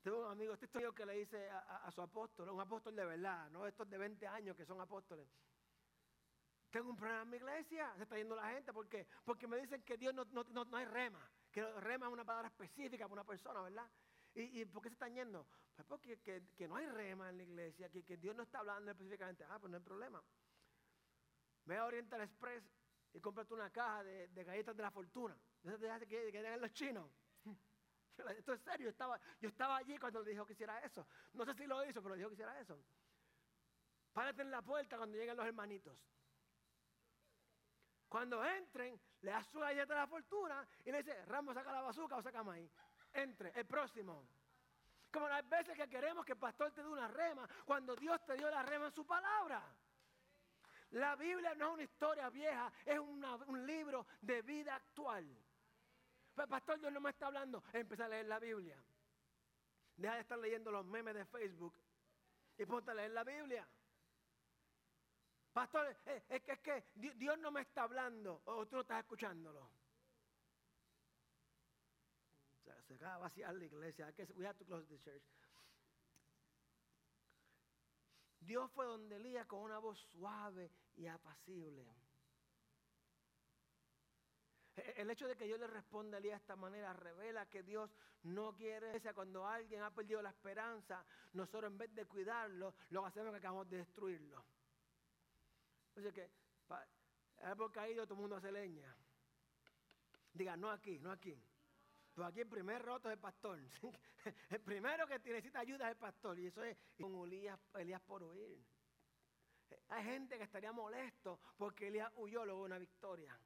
Tengo un amigo, este estudio que le dice a, su apóstol, un apóstol de verdad, no estos de 20 años que son apóstoles. Tengo un problema en mi iglesia, se está yendo la gente, ¿por qué? Porque me dicen que Dios no, no, hay rema, que rema es una palabra específica para una persona, ¿verdad? ¿Y, por qué se están yendo? Pues porque que, no hay rema en la iglesia, que, que, Dios no está hablando específicamente. Ah, pues no hay problema. Ve a Oriental Express y cómprate una caja de, galletas de la fortuna. ¿No te hace que, que los chinos? Esto es serio, yo estaba, yo estaba allí cuando le dijo que hiciera eso. No sé si lo hizo, pero dijo que hiciera eso. Párate en la puerta cuando lleguen los hermanitos. Cuando entren, le da su galleta de la fortuna y le dice, Ramos, saca la bazuca o saca maíz. Entre, el próximo. Como las veces que queremos que el pastor te dé una rema, cuando Dios te dio la rema en su palabra. La Biblia no es una historia vieja, es un libro de vida actual. Pastor, Dios no me está hablando. Empieza a leer la Biblia. Deja de estar leyendo los memes de Facebook y ponte a leer la Biblia. Pastor, es, que, es que Dios no me está hablando o tú no estás escuchándolo. se acaba de vaciar la iglesia. We have to close the church. Dios fue donde Elías con una voz suave y apacible. E-, el hecho de que yo le responda a Elías de esta manera revela que Dios no quiere. Cuando alguien ha perdido la esperanza, nosotros en vez de cuidarlo, lo hacemos que acabamos de destruirlo. Sea que, árbol caído, todo el mundo hace leña. Diga, no aquí, no aquí. Pero aquí el primer roto es el pastor. el primero que necesita ayuda es el pastor. Y eso es con Elías, Elías por huir. Hay gente que estaría molesto porque Elías huyó luego de una victoria.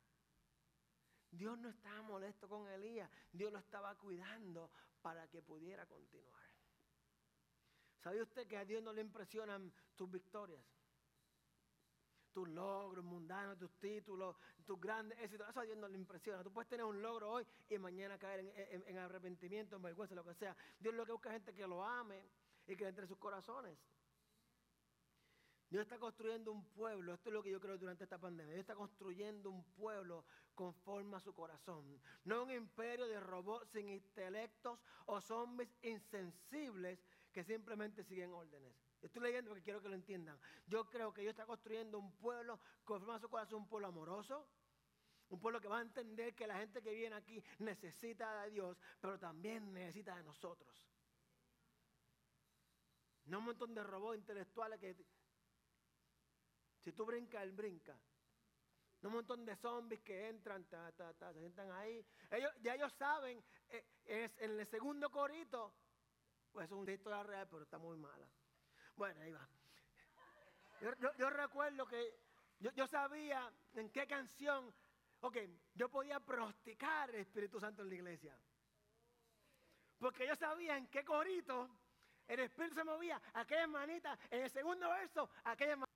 Dios no estaba molesto con Elías, Dios lo estaba cuidando para que pudiera continuar. ¿Sabe usted que a Dios no le impresionan tus victorias? Tus logros mundanos, tus títulos, tus grandes éxitos, eso a Dios no le impresiona. Tú puedes tener un logro hoy y mañana caer en, arrepentimiento, en vergüenza, lo que sea. Dios lo que busca gente que lo ame y que entre sus corazones. Dios está construyendo un pueblo, esto es lo que yo creo durante esta pandemia, Dios está construyendo un pueblo conforme a su corazón. No un imperio de robots sin intelectos o zombies insensibles que simplemente siguen órdenes. Estoy leyendo porque quiero que lo entiendan. Yo creo que Dios está construyendo un pueblo conforme a su corazón, un pueblo amoroso, un pueblo que va a entender que la gente que viene aquí necesita de Dios, pero también necesita de nosotros. No un montón de robots intelectuales que si tú brincas, él brinca. Un montón de zombies que entran, se sientan ahí. Ellos, ya ellos saben, eh, es en el segundo corito, pues es una historia real, pero está muy mala. Bueno, ahí va. Yo, recuerdo que yo, sabía en qué canción, ok, yo podía pronosticar el Espíritu Santo en la iglesia. Porque yo sabía en qué corito el Espíritu se movía, aquella manita, en el segundo verso, aquella manita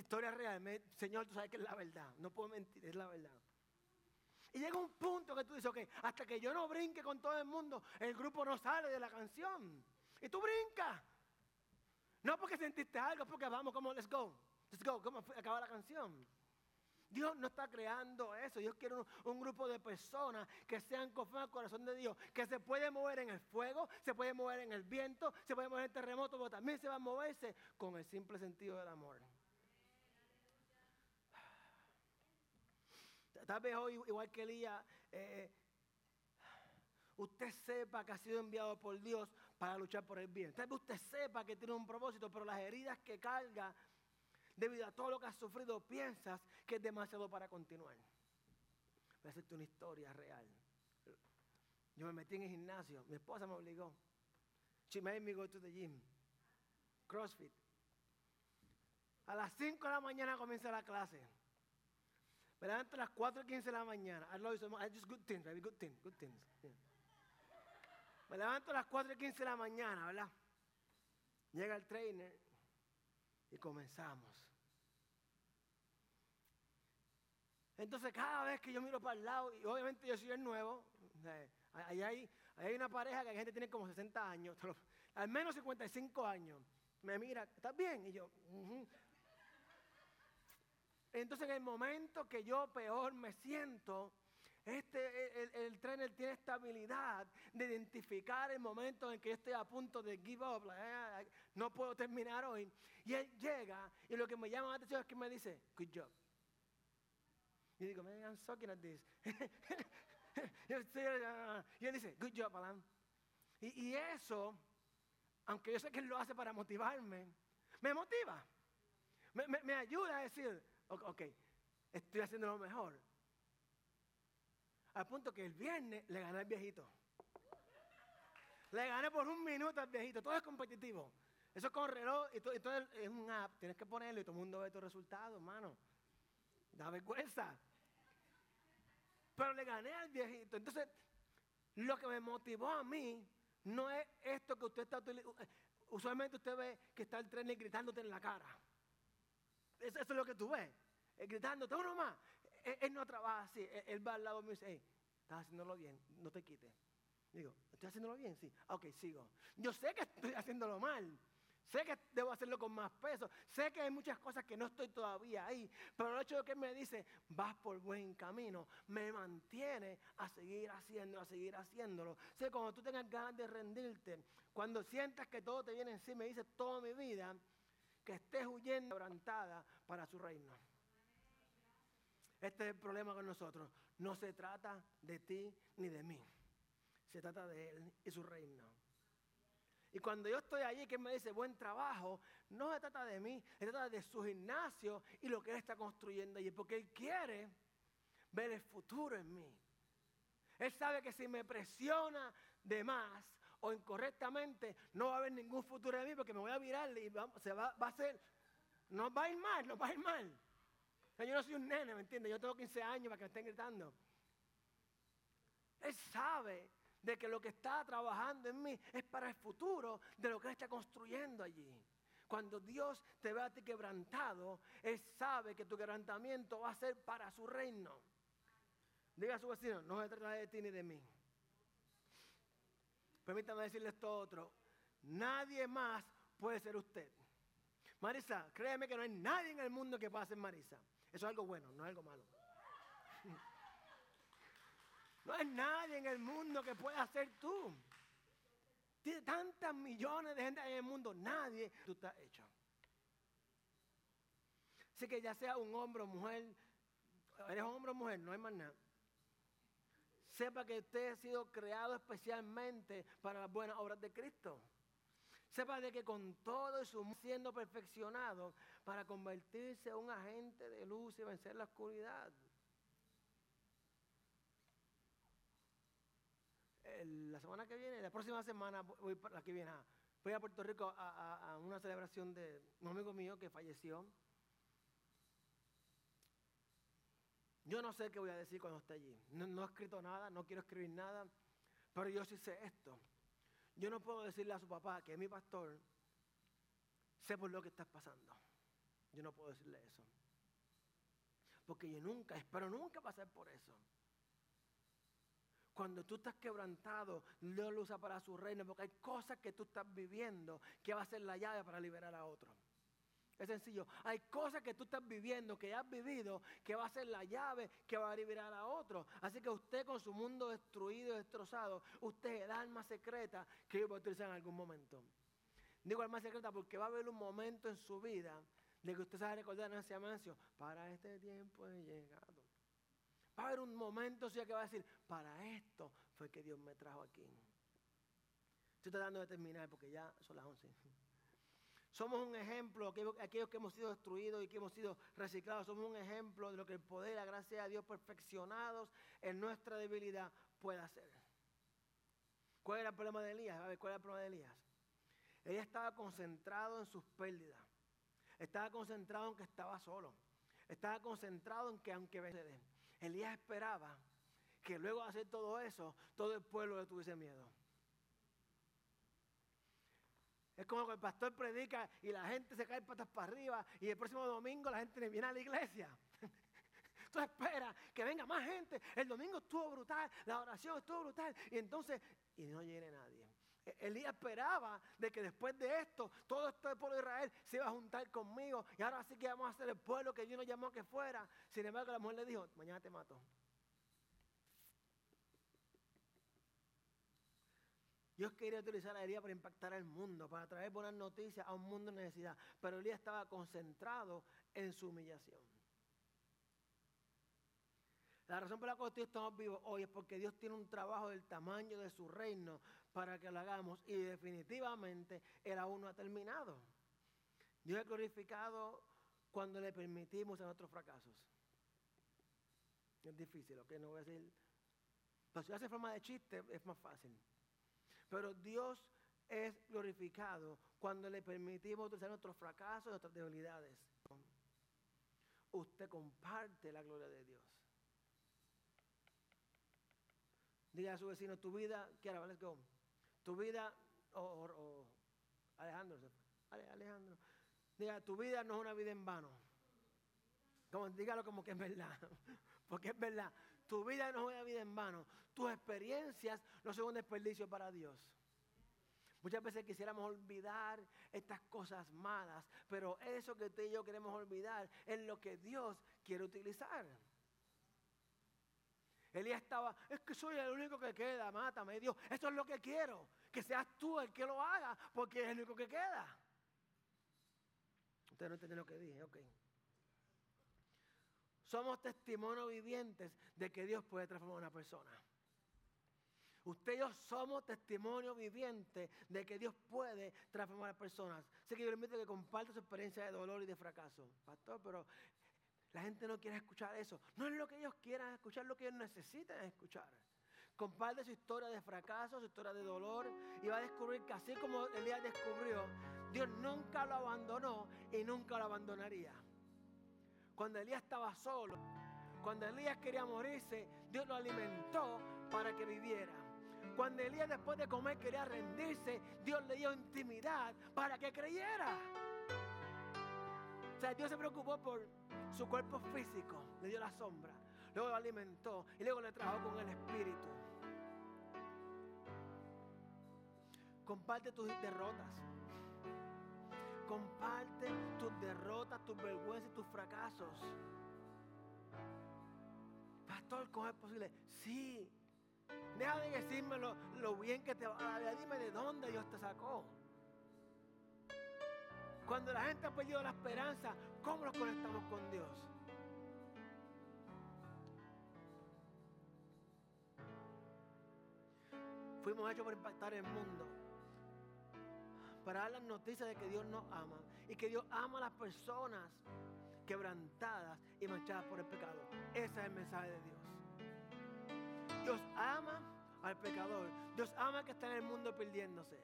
historia real. Señor, tú sabes que es la verdad. No puedo mentir, es la verdad. Y llega un punto que tú dices, ok, hasta que yo no brinque con todo el mundo, el grupo no sale de la canción. Y tú brincas. No porque sentiste algo, porque vamos, como, let's go. Let's go, como acaba la canción. Dios no está creando eso. Dios quiere un, grupo de personas que sean conforme al corazón de Dios, que se puede mover en el fuego, se puede mover en el viento, se puede mover en el terremoto, pero también se va a moverse con el simple sentido del amor. Tal vez hoy, igual que Elías, eh, usted sepa que ha sido enviado por Dios para luchar por el bien. Tal vez usted sepa que tiene un propósito, pero las heridas que carga debido a todo lo que has sufrido, piensas que es demasiado para continuar. Voy a hacerte una historia real. Yo me metí en el gimnasio, mi esposa me obligó. She made me go to the gym. CrossFit. A las 5 de la mañana comienza la clase. Me levanto a las 4 y 15 de la mañana. I love you I just good things, Good things, good things. Me levanto a las 4 y 15 de la mañana, ¿verdad? Llega el trainer y comenzamos. Entonces cada vez que yo miro para el lado, y obviamente yo soy el nuevo, ahí hay, hay una pareja que la gente tiene como 60 años, al menos 55 años. Me mira, ¿estás bien? Y yo, entonces en el momento que yo peor me siento, este, el, el, trainer tiene esta habilidad de identificar el momento en que yo estoy a punto de give up, no puedo terminar hoy. Y él llega y lo que me llama la atención es que me dice, good job. Y digo, man, I'm sucking at this. y él dice, good job, Alan. Y, eso, aunque yo sé que él lo hace para motivarme, me motiva. Me, me ayuda a decir, ok, estoy haciendo lo mejor. Al punto que el viernes le gané al viejito. Le gané por un minuto al viejito. Todo es competitivo. Eso es con reloj y todo, es un app. Tienes que ponerlo y todo el mundo ve tus resultados, hermano. Da vergüenza. Pero le gané al viejito. Entonces, lo que me motivó a mí no es esto que usted está utilizando. Usualmente usted ve que está el tren gritándote en la cara. Eso, es lo que tú ves. Eh, gritándote, uno más. Él, no trabaja así. Él, va al lado mío y dice, hey, estás haciéndolo bien, no te quites. Digo, ¿estoy haciéndolo bien? Sí. Ok, sigo. Yo sé que estoy haciéndolo mal. Sé que debo hacerlo con más peso. Sé que hay muchas cosas que no estoy todavía ahí. Pero el hecho de que él me dice, vas por buen camino, me mantiene a seguir haciendo, a seguir haciéndolo. Sé cuando tú tengas ganas de rendirte, cuando sientas que todo te viene encima, me dice toda mi vida, que estés huyendo quebrantada para su reino. Este es el problema con nosotros. No se trata de ti ni de mí. Se trata de Él y su reino. Y cuando yo estoy allí, que me dice buen trabajo, no se trata de mí, se trata de su gimnasio y lo que Él está construyendo allí. Porque Él quiere ver el futuro en mí. Él sabe que si me presiona de más o incorrectamente, no va a haber ningún futuro en mí porque me voy a virar y se va, va a ser, no va a ir mal, no va a ir mal. Yo no soy un nene, ¿me entiendes? Yo tengo 15 años para que me estén gritando. Él sabe de que lo que está trabajando en mí es para el futuro de lo que está construyendo allí. Cuando Dios te ve a ti quebrantado, Él sabe que tu quebrantamiento va a ser para su reino. Diga a su vecino, no se trata de ti ni de mí. Permítame decirle esto otro. Nadie más puede ser usted. Marisa, créeme que no hay nadie en el mundo que pueda ser Marisa. Eso es algo bueno, no es algo malo. No hay nadie en el mundo que pueda ser tú. Tiene tantas millones de gente en el mundo, nadie tú estás hecho. Así que ya sea un hombre o mujer, eres hombre o mujer, no hay más nada. Sepa que usted ha sido creado especialmente para las buenas obras de Cristo. Sepa de que con todo su siendo perfeccionado para convertirse en un agente de luz y vencer la oscuridad. la semana que viene, la próxima semana, voy, la que viene, voy a Puerto Rico a, una celebración de un amigo mío que falleció. Yo no sé qué voy a decir cuando esté allí. No, he escrito nada, no quiero escribir nada, pero yo sí sé esto. Yo no puedo decirle a su papá, que mi pastor, sé por lo que estás pasando. Yo no puedo decirle eso. Porque yo nunca, espero nunca pasar por eso. Cuando tú estás quebrantado, Dios lo usa para su reino, porque hay cosas que tú estás viviendo que va a ser la llave para liberar a otro. Es sencillo. Hay cosas que tú estás viviendo, que ya has vivido, que va a ser la llave que va a liberar a otro. Así que usted con su mundo destruido y destrozado, usted es el alma secreta que Dios va a utilizar en algún momento. Digo alma secreta porque va a haber un momento en su vida de que usted se va a recordar en ese amancio, para este tiempo he llegado. Va a haber un momento que va a decir, para esto fue que Dios me trajo aquí. Estoy tratando de terminar porque ya son las 11. Somos un ejemplo, aquellos que hemos sido destruidos y que hemos sido reciclados, somos un ejemplo de lo que el poder la gracia de Dios perfeccionados en nuestra debilidad puede hacer. ¿Cuál era el problema de Elías? A ver, ¿cuál era el problema de Elías? Elías estaba concentrado en sus pérdidas. Estaba concentrado en que estaba solo. Estaba concentrado en que aunque Elías esperaba que luego de hacer todo eso, todo el pueblo le tuviese miedo. Es como que el pastor predica y la gente se cae patas para arriba y el próximo domingo la gente viene a la iglesia. Tú esperas que venga más gente. El domingo estuvo brutal, la oración estuvo brutal y entonces, y no llegue nadie. E-, Elías esperaba de que después de esto, todo este pueblo de Israel se iba a juntar conmigo y ahora sí que vamos a ser el pueblo que Dios nos llamó que fuera. Sin embargo, la mujer le dijo, mañana te mato. Dios quería utilizar a Elías para impactar al mundo, para traer buenas noticias a un mundo en necesidad. Pero Elías estaba concentrado en su humillación. La razón por la cual estamos vivos hoy es porque Dios tiene un trabajo del tamaño de su reino para que lo hagamos y definitivamente Él aún no ha terminado. Dios es glorificado cuando le permitimos a nuestros fracasos. Es difícil, ¿ok? No voy a decir... Pero si hace forma de chiste es más fácil. Pero Dios es glorificado cuando le permitimos utilizar nuestros fracasos y nuestras debilidades. Usted comparte la gloria de Dios. Diga a su vecino, tu vida, quiera, let's go. Tu vida, o, Alejandro, Alejandro. Diga, tu vida no es una vida en vano. Dígalo como que es verdad. Porque es verdad. Tu vida no es una vida en vano. Tus experiencias no son un desperdicio para Dios. Muchas veces quisiéramos olvidar estas cosas malas, pero eso que tú y yo queremos olvidar es lo que Dios quiere utilizar. Elías estaba, es que soy el único que queda, mátame Dios. Eso es lo que quiero, que seas tú el que lo haga, porque es el único que queda. Ustedes no entienden lo que dije, ok. Somos testimonios vivientes de que Dios puede transformar a una persona. Usted y yo somos testimonios vivientes de que Dios puede transformar a personas. Sé que yo le invito que comparta su experiencia de dolor y de fracaso. Pastor, pero la gente no quiere escuchar eso. No es lo que ellos quieran escuchar, lo que ellos necesitan escuchar. Comparte su historia de fracaso, su historia de dolor y va a descubrir que así como Elías descubrió, Dios nunca lo abandonó y nunca lo abandonaría. Cuando Elías estaba solo, cuando Elías quería morirse, Dios lo alimentó para que viviera. Cuando Elías después de comer quería rendirse, Dios le dio intimidad para que creyera. O sea, Dios se preocupó por su cuerpo físico, le dio la sombra, luego lo alimentó y luego le trabajó con el espíritu. Comparte tus derrotas. Comparte tus derrotas, tus vergüenzas y tus fracasos. Pastor, ¿cómo es posible? Sí. Deja de decirme lo, bien que te va a dar. Dime de dónde Dios te sacó. Cuando la gente ha perdido la esperanza, ¿cómo nos conectamos con Dios? Fuimos hechos para impactar el mundo. Para dar las noticias de que Dios nos ama. Y que Dios ama a las personas quebrantadas y manchadas por el pecado. Ese es el mensaje de Dios. Dios ama al pecador. Dios ama que está en el mundo perdiéndose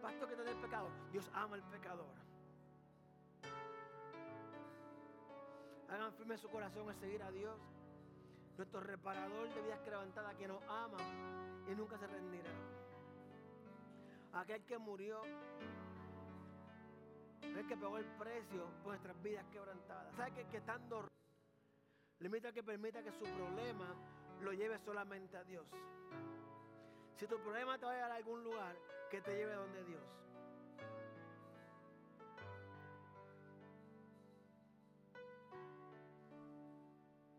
pastor que te dé el pecado. Dios ama al pecador. Hagan firme su corazón a seguir a Dios. Nuestro reparador de vidas levantada que nos ama y nunca se rendirá. Aquel que murió, el que pagó el precio por nuestras vidas quebrantadas. ¿Sabe que, que estando limita que permita que su problema lo lleve solamente a Dios? Si tu problema te va a llevar a algún lugar, que te lleve a donde Dios.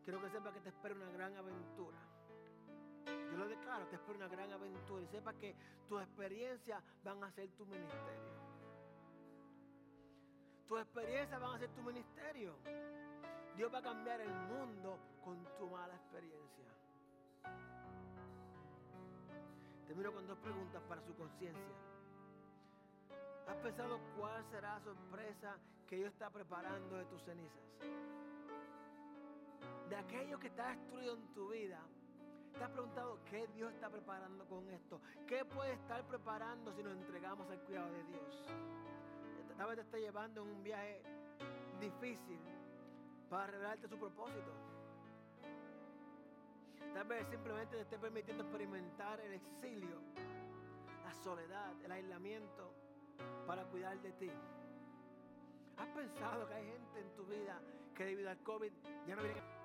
Quiero que sepa que te espera una gran aventura. Yo lo declaro, te espera una gran aventura. Y sepa que tus experiencias van a ser tu ministerio. Tus experiencias van a ser tu ministerio. Dios va a cambiar el mundo con tu mala experiencia. Termino con dos preguntas para su conciencia. ¿Has pensado cuál será la sorpresa que Dios está preparando de tus cenizas? De aquello que está destruido en tu vida. ¿Te has preguntado qué Dios está preparando con esto? ¿Qué puede estar preparando si nos entregamos al cuidado de Dios? Tal vez te está llevando en un viaje difícil para revelarte su propósito. Tal vez simplemente te esté permitiendo experimentar el exilio, la la soledad, el aislamiento para cuidar de ti. ¿Has pensado que hay gente en tu vida que debido al COVID ya no viene?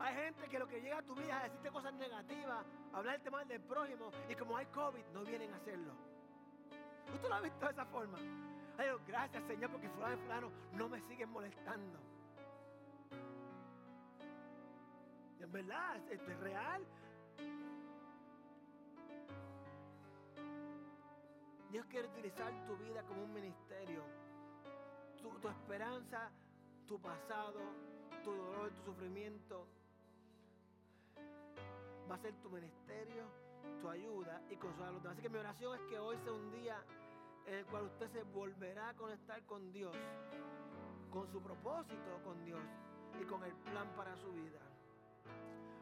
Hay gente que lo que llega a tu vida es decirte cosas negativas, hablarte mal del prójimo y como hay COVID no vienen a hacerlo. ¿Usted lo ha visto de esa forma? Ay, gracias Señor porque fulano y fulano no me siguen molestando. En verdad, esto es real. Dios quiere utilizar tu vida como un ministerio. Tu esperanza, tu pasado, tu dolor, tu sufrimiento. Va a ser tu ministerio, tu ayuda y consolar a los demás. Así que mi oración es que hoy sea un día en el cual usted se volverá a conectar con Dios, con su propósito con Dios y con el plan para su vida.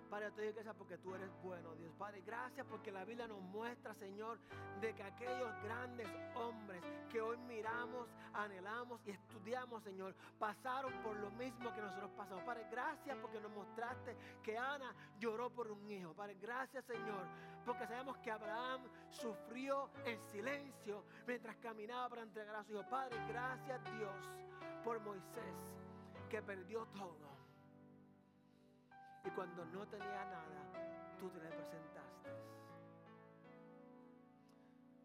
Padre, te doy gracias porque tú eres bueno, Dios. Padre, gracias porque la Biblia nos muestra, Señor, de que aquellos grandes hombres que hoy miramos, anhelamos y estudiamos, Señor, pasaron por lo mismo que nosotros pasamos. Padre, gracias porque nos mostraste que Ana lloró por un hijo. Padre, gracias, Señor, porque sabemos que Abraham sufrió en silencio mientras caminaba para entregar a su hijo. Padre, gracias, Dios, por Moisés, que perdió todo y cuando no tenía nada, tú te le presentaste.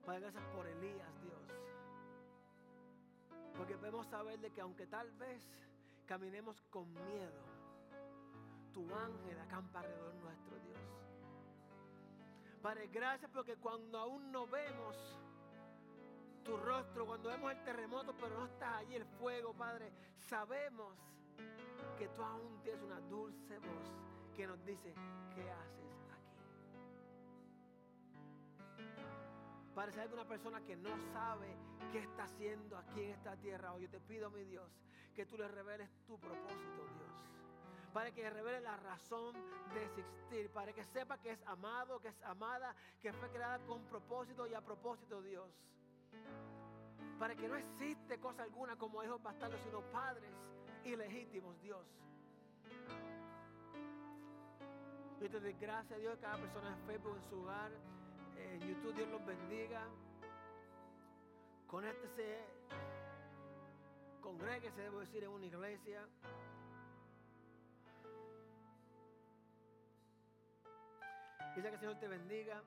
Padre, gracias por Elías, Dios. Porque podemos saber de que aunque tal vez caminemos con miedo, tu ángel acampa alrededor nuestro, Dios. Padre, gracias porque cuando aún no vemos tu rostro, cuando vemos el terremoto, pero no está allí el fuego, Padre, sabemos que tú aún tienes una dulce voz que nos dice, ¿qué haces aquí? Parece alguna persona que no sabe qué está haciendo aquí en esta tierra. Hoy yo te pido, mi Dios, que tú le reveles tu propósito, Dios. Para que revele la razón de existir. Para que sepa que es amado, que es amada, que fue creada con propósito y a propósito, Dios. Para que no existe cosa alguna como hijos bastardos, sino padres ilegítimos, Dios. Yo te doy gracias a Dios, cada persona en Facebook, en su hogar, en YouTube, Dios los bendiga. Conéctese, congréguese, debo decir, en una iglesia. Dice que el Señor te bendiga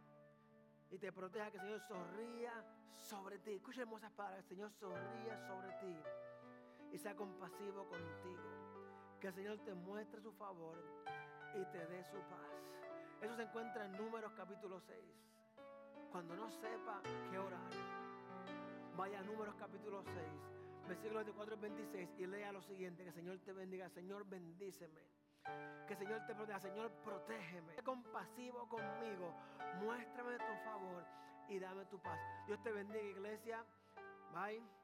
y te proteja, que el Señor sonría sobre ti. Escucha hermosas palabras, el Señor sonría sobre ti y sea compasivo contigo. Que el Señor te muestre su favor y te dé su paz. Eso se encuentra en Números capítulo 6. Cuando no sepa qué orar, vaya a Números capítulo 6, versículos 24 y 26 y lea lo siguiente, que el Señor te bendiga, Señor bendíceme. Que el Señor te proteja, Señor protégeme. Sé compasivo conmigo, muéstrame tu favor y dame tu paz. Dios te bendiga iglesia. Bye.